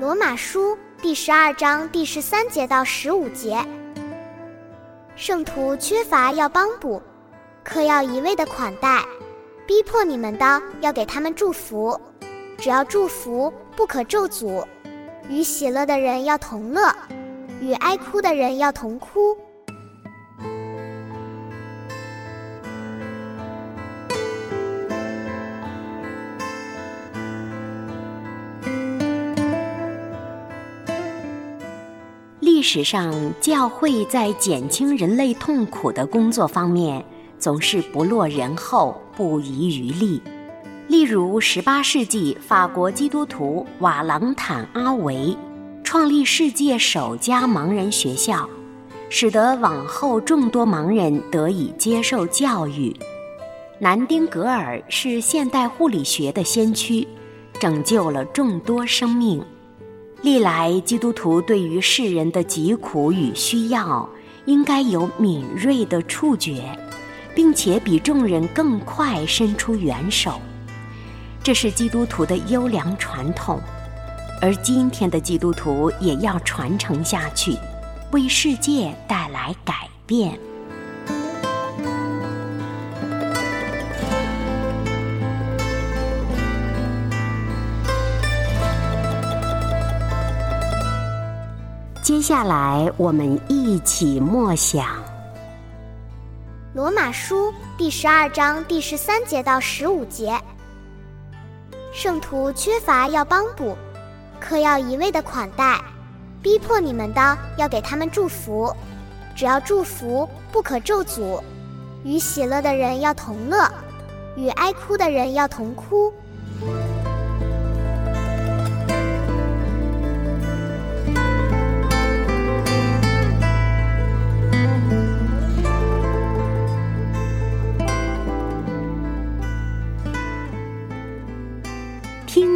罗马书第十二章第十三节到十五节，圣徒缺乏要帮补，可要一味的款待；逼迫你们的要给他们祝福，只要祝福，不可咒诅。与喜乐的人要同乐，与哀哭的人要同哭。历史上，教会在减轻人类痛苦的工作方面总是不落人后、不遗余力。例如，18世纪法国基督徒瓦朗坦阿维创立世界首家盲人学校，使得往后众多盲人得以接受教育。南丁格尔是现代护理学的先驱，拯救了众多生命。历来，基督徒对于世人的疾苦与需要，应该有敏锐的触觉，并且比众人更快伸出援手。这是基督徒的优良传统，而今天的基督徒也要传承下去，为世界带来改变。接下来，我们一起默想《罗马书》第十二章第十三节到十五节。圣徒缺乏要帮补，可要一味的款待；逼迫你们的要给他们祝福，只要祝福，不可咒诅。与喜乐的人要同乐，与哀哭的人要同哭。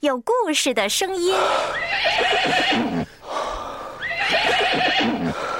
有故事的声音。